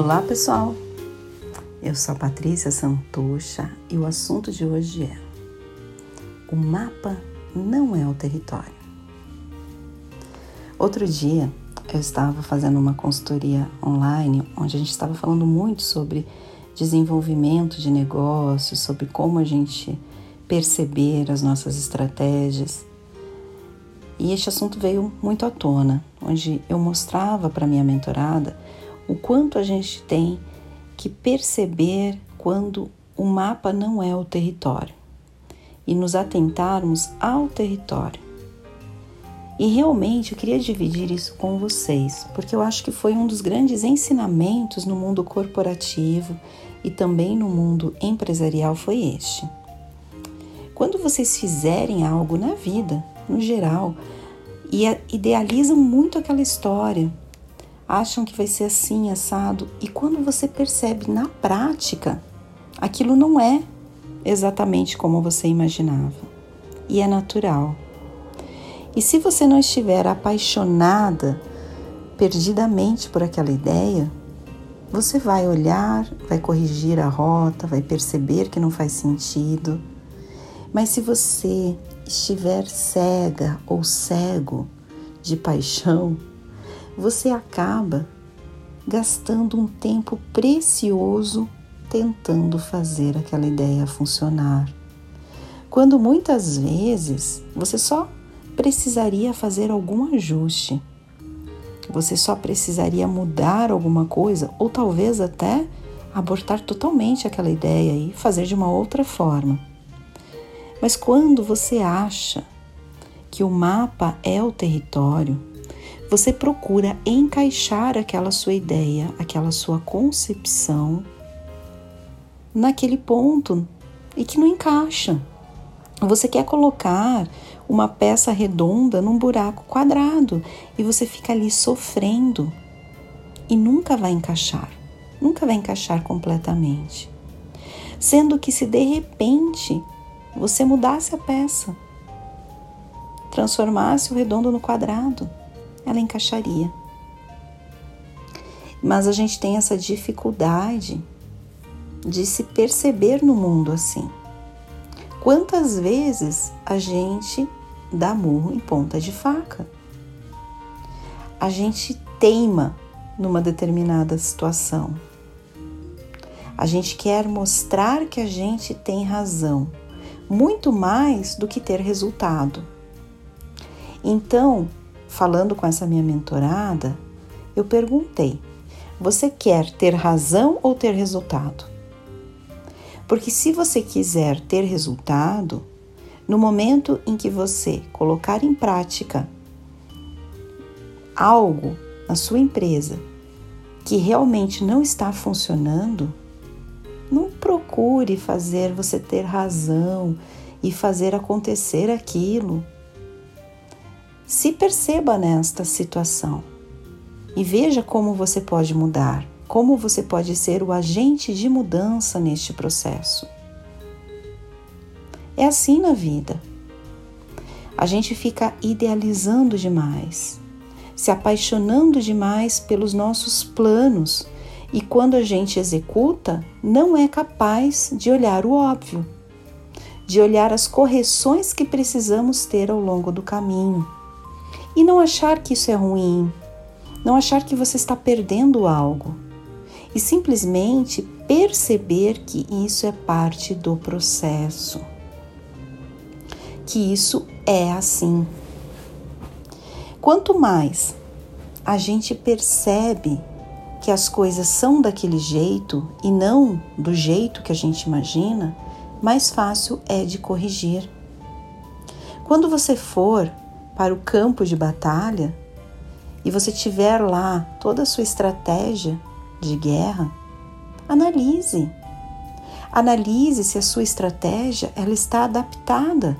Olá pessoal, eu sou a Patrícia Santocha e o assunto de hoje é: o mapa não é o território. Outro dia eu estava fazendo uma consultoria online onde a gente estava falando muito sobre desenvolvimento de negócios, sobre como a gente perceber as nossas estratégias. E este assunto veio muito à tona, onde eu mostrava para minha mentorada o quanto a gente tem que perceber quando o mapa não é o território e nos atentarmos ao território. E realmente eu queria dividir isso com vocês, porque eu acho que foi um dos grandes ensinamentos no mundo corporativo e também no mundo empresarial foi este. Quando vocês fizerem algo na vida, no geral, e idealizam muito aquela história, acham que vai ser assim, assado, e quando você percebe na prática, aquilo não é exatamente como você imaginava. E é natural. E se você não estiver apaixonada perdidamente por aquela ideia, você vai olhar, vai corrigir a rota, vai perceber que não faz sentido. Mas se você estiver cega ou cego de paixão, você acaba gastando um tempo precioso tentando fazer aquela ideia funcionar. Quando muitas vezes você só precisaria fazer algum ajuste, você só precisaria mudar alguma coisa ou talvez até abortar totalmente aquela ideia e fazer de uma outra forma. Mas quando você acha que o mapa é o território, você procura encaixar aquela sua ideia, aquela sua concepção naquele ponto e que não encaixa. Você quer colocar uma peça redonda num buraco quadrado e você fica ali sofrendo e nunca vai encaixar, nunca vai encaixar completamente. Sendo que se de repente você mudasse a peça, transformasse o redondo no quadrado, ela encaixaria. Mas a gente tem essa dificuldade de se perceber no mundo assim. Quantas vezes a gente dá murro em ponta de faca? A gente teima numa determinada situação. A gente quer mostrar que a gente tem razão, muito mais do que ter resultado. Então, falando com essa minha mentorada, eu perguntei: você quer ter razão ou ter resultado? Porque se você quiser ter resultado, no momento em que você colocar em prática algo na sua empresa que realmente não está funcionando, não procure fazer você ter razão e fazer acontecer aquilo se perceba nesta situação e veja como você pode mudar, como você pode ser o agente de mudança neste processo. É assim na vida. A gente fica idealizando demais, se apaixonando demais pelos nossos planos e quando a gente executa, não é capaz de olhar o óbvio, de olhar as correções que precisamos ter ao longo do caminho e não achar que isso é ruim, não achar que você está perdendo algo e simplesmente perceber que isso é parte do processo, que isso é assim. Quanto mais a gente percebe que as coisas são daquele jeito e não do jeito que a gente imagina, mais fácil é de corrigir. Quando você for para o campo de batalha e você tiver lá toda a sua estratégia de guerra, analise. Analise se a sua estratégia ela está adaptada.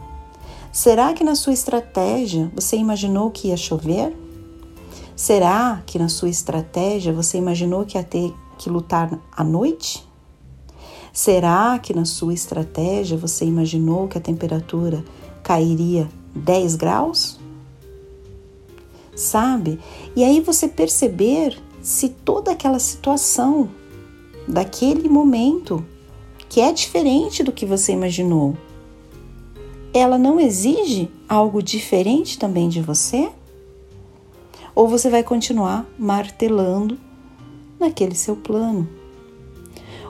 Será que na sua estratégia você imaginou que ia chover? Será que na sua estratégia você imaginou que ia ter que lutar à noite? Será que na sua estratégia você imaginou que a temperatura cairia 10 graus? Sabe? E aí você perceber se toda aquela situação daquele momento, que é diferente do que você imaginou, ela não exige algo diferente também de você? Ou você vai continuar martelando naquele seu plano?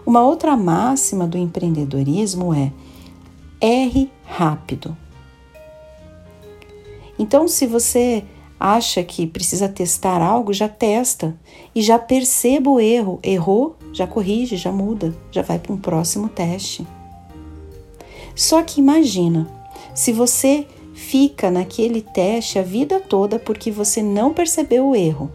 Uma outra máxima do empreendedorismo é erre rápido. Então, se você acha que precisa testar algo, já testa e já perceba o erro. Errou, já corrige, já muda, já vai para um próximo teste. Só que imagina, se você fica naquele teste a vida toda porque você não percebeu o erro.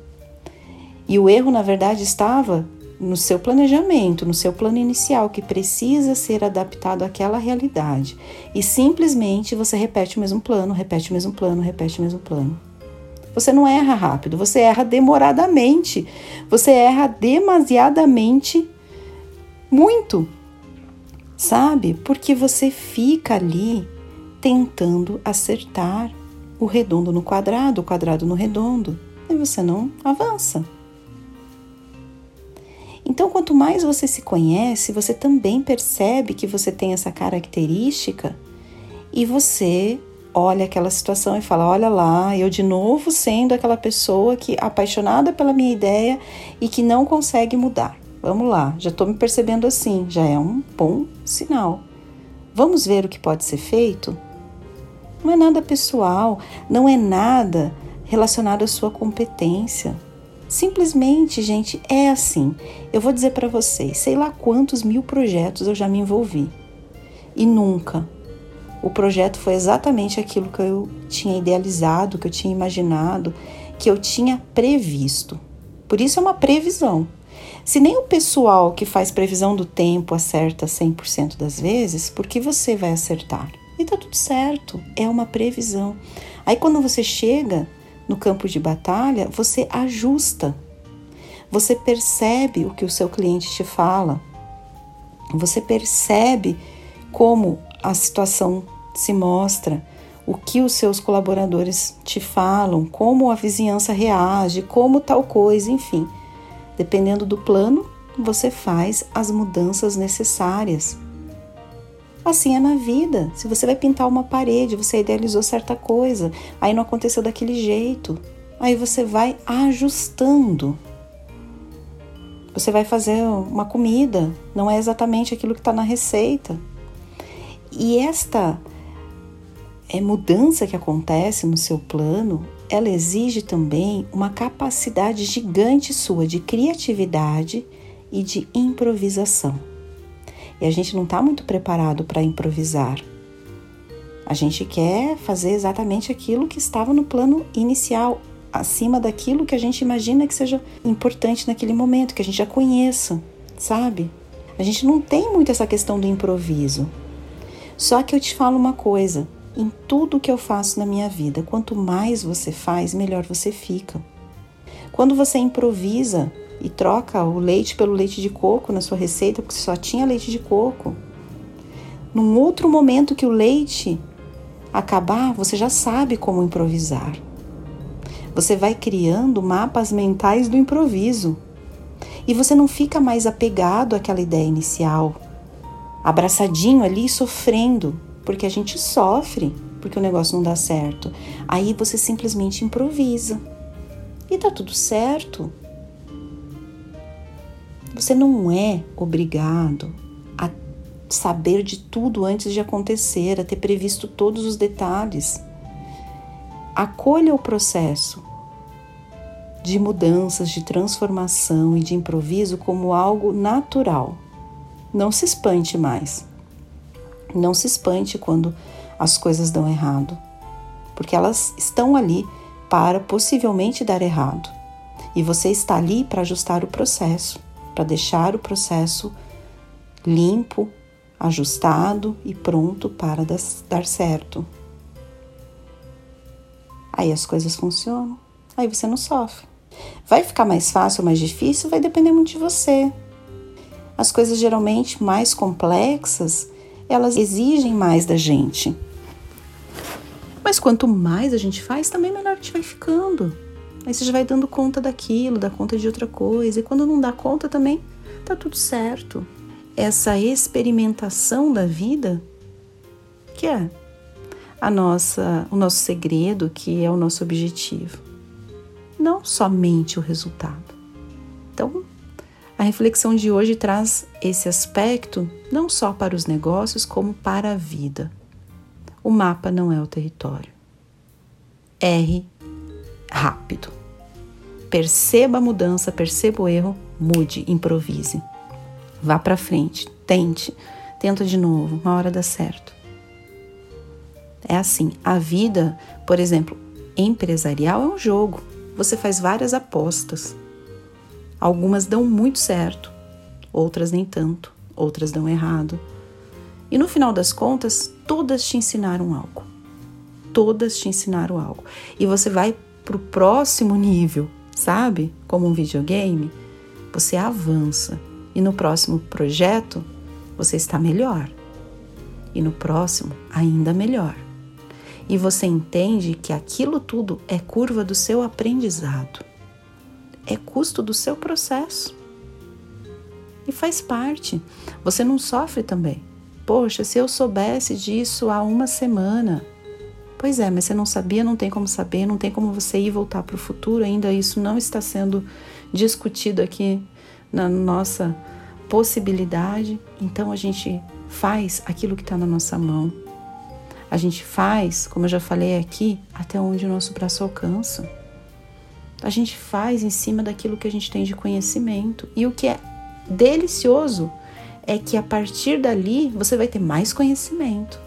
E o erro, na verdade, estava no seu planejamento, no seu plano inicial, que precisa ser adaptado àquela realidade. E simplesmente você repete o mesmo plano, repete o mesmo plano, repete o mesmo plano. Você não erra rápido, você erra demoradamente. Você erra demasiadamente muito. Sabe? Porque você fica ali tentando acertar o redondo no quadrado, o quadrado no redondo, e você não avança. Então, quanto mais você se conhece, você também percebe que você tem essa característica e você olha aquela situação e fala: olha lá, eu de novo sendo aquela pessoa que apaixonada pela minha ideia e que não consegue mudar. Vamos lá, já estou me percebendo assim, já é um bom sinal. Vamos ver o que pode ser feito? Não é nada pessoal, não é nada relacionado à sua competência. Simplesmente, gente, é assim. Eu vou dizer para vocês, sei lá quantos mil projetos eu já me envolvi. E nunca, o projeto foi exatamente aquilo que eu tinha idealizado, que eu tinha imaginado, que eu tinha previsto. Por isso é uma previsão. Se nem o pessoal que faz previsão do tempo acerta 100% das vezes, por que você vai acertar? E tá tudo certo, é uma previsão. Aí quando você chega no campo de batalha, você ajusta. Você percebe o que o seu cliente te fala. Você percebe como a situação se mostra, o que os seus colaboradores te falam, como a vizinhança reage, como tal coisa, enfim. Dependendo do plano, você faz as mudanças necessárias. Assim é na vida. Se você vai pintar uma parede, você idealizou certa coisa, aí não aconteceu daquele jeito, aí você vai ajustando. Você vai fazer uma comida, não é exatamente aquilo que está na receita. E esta é, mudança que acontece no seu plano, ela exige também uma capacidade gigante sua de criatividade e de improvisação. E a gente não está muito preparado para improvisar. A gente quer fazer exatamente aquilo que estava no plano inicial, acima daquilo que a gente imagina que seja importante naquele momento, que a gente já conheça, sabe? A gente não tem muito essa questão do improviso. Só que eu te falo uma coisa: em tudo que eu faço na minha vida. Quanto mais você faz, melhor você fica. Quando você improvisa e troca o leite pelo leite de coco na sua receita, porque só tinha leite de coco, num outro momento que o leite acabar, você já sabe como improvisar. Você vai criando mapas mentais do improviso. E você não fica mais apegado àquela ideia inicial, abraçadinho ali, sofrendo, porque a gente sofre porque o negócio não dá certo. Aí você simplesmente improvisa e tá tudo certo. Você não é obrigado a saber de tudo antes de acontecer, a ter previsto todos os detalhes. Acolha o processo de mudanças, de transformação e de improviso como algo natural. Não se espante mais. Não se espante quando as coisas dão errado, porque elas estão ali para possivelmente dar errado. E você está ali para ajustar o processo, para deixar o processo limpo, ajustado e pronto para dar certo. Aí as coisas funcionam, aí você não sofre. Vai ficar mais fácil mais difícil? Vai depender muito de você. As coisas geralmente mais complexas elas exigem mais da gente. Mas quanto mais a gente faz, também melhor a gente vai ficando. Aí você já vai dando conta daquilo, dá conta de outra coisa. E quando não dá conta também, tá tudo certo. Essa experimentação da vida, que é a nossa, o nosso segredo, que é o nosso objetivo. Não somente o resultado. Então, a reflexão de hoje traz esse aspecto não só para os negócios, como para a vida. O mapa não é o território. R rápido. Perceba a mudança, perceba o erro, mude, improvise. Vá para frente, tente, tenta de novo, uma hora dá certo. É assim, a vida, por exemplo, empresarial é um jogo. Você faz várias apostas. Algumas dão muito certo, outras nem tanto, outras dão errado. E no final das contas, todas te ensinaram algo. Todas te ensinaram algo. E você vai para o próximo nível, sabe? Como um videogame, você avança. E no próximo projeto, você está melhor. E no próximo, ainda melhor. E você entende que aquilo tudo é curva do seu aprendizado é custo do seu processo. E faz parte. Você não sofre também. Poxa, se eu soubesse disso há uma semana. Pois é, mas você não sabia, não tem como saber, não tem como você ir voltar para o futuro, ainda isso não está sendo discutido aqui na nossa possibilidade. Então a gente faz aquilo que está na nossa mão. A gente faz, como eu já falei aqui, até onde o nosso braço alcança a gente faz em cima daquilo que a gente tem de conhecimento. E o que é delicioso é que a partir dali você vai ter mais conhecimento.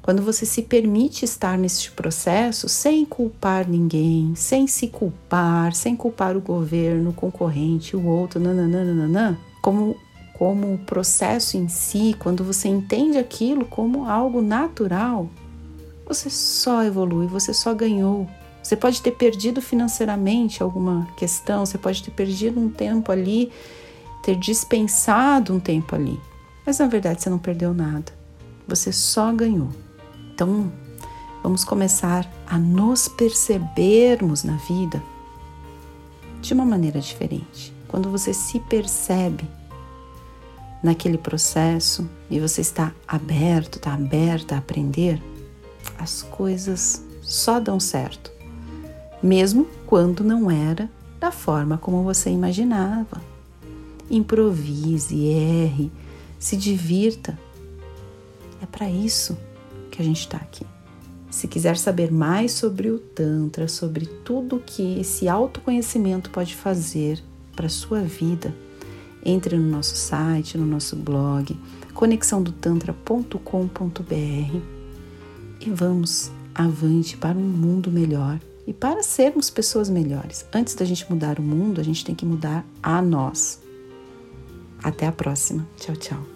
Quando você se permite estar nesse processo sem culpar ninguém, sem se culpar, sem culpar o governo, o concorrente, o outro, nananana, como como o processo em si, quando você entende aquilo como algo natural, você só evolui, você só ganhou, você pode ter perdido financeiramente alguma questão, você pode ter perdido um tempo ali, ter dispensado um tempo ali. Mas na verdade você não perdeu nada. Você só ganhou. Então, vamos começar a nos percebermos na vida de uma maneira diferente. Quando você se percebe naquele processo e você está aberto, está aberta a aprender, as coisas só dão certo mesmo quando não era da forma como você imaginava. Improvise, erre, se divirta. É para isso que a gente está aqui. Se quiser saber mais sobre o Tantra, sobre tudo que esse autoconhecimento pode fazer para a sua vida, entre no nosso site, no nosso blog, conexãodotantra.com.br e vamos avante para um mundo melhor e para sermos pessoas melhores, antes da gente mudar o mundo, a gente tem que mudar a nós. Até a próxima. Tchau, tchau.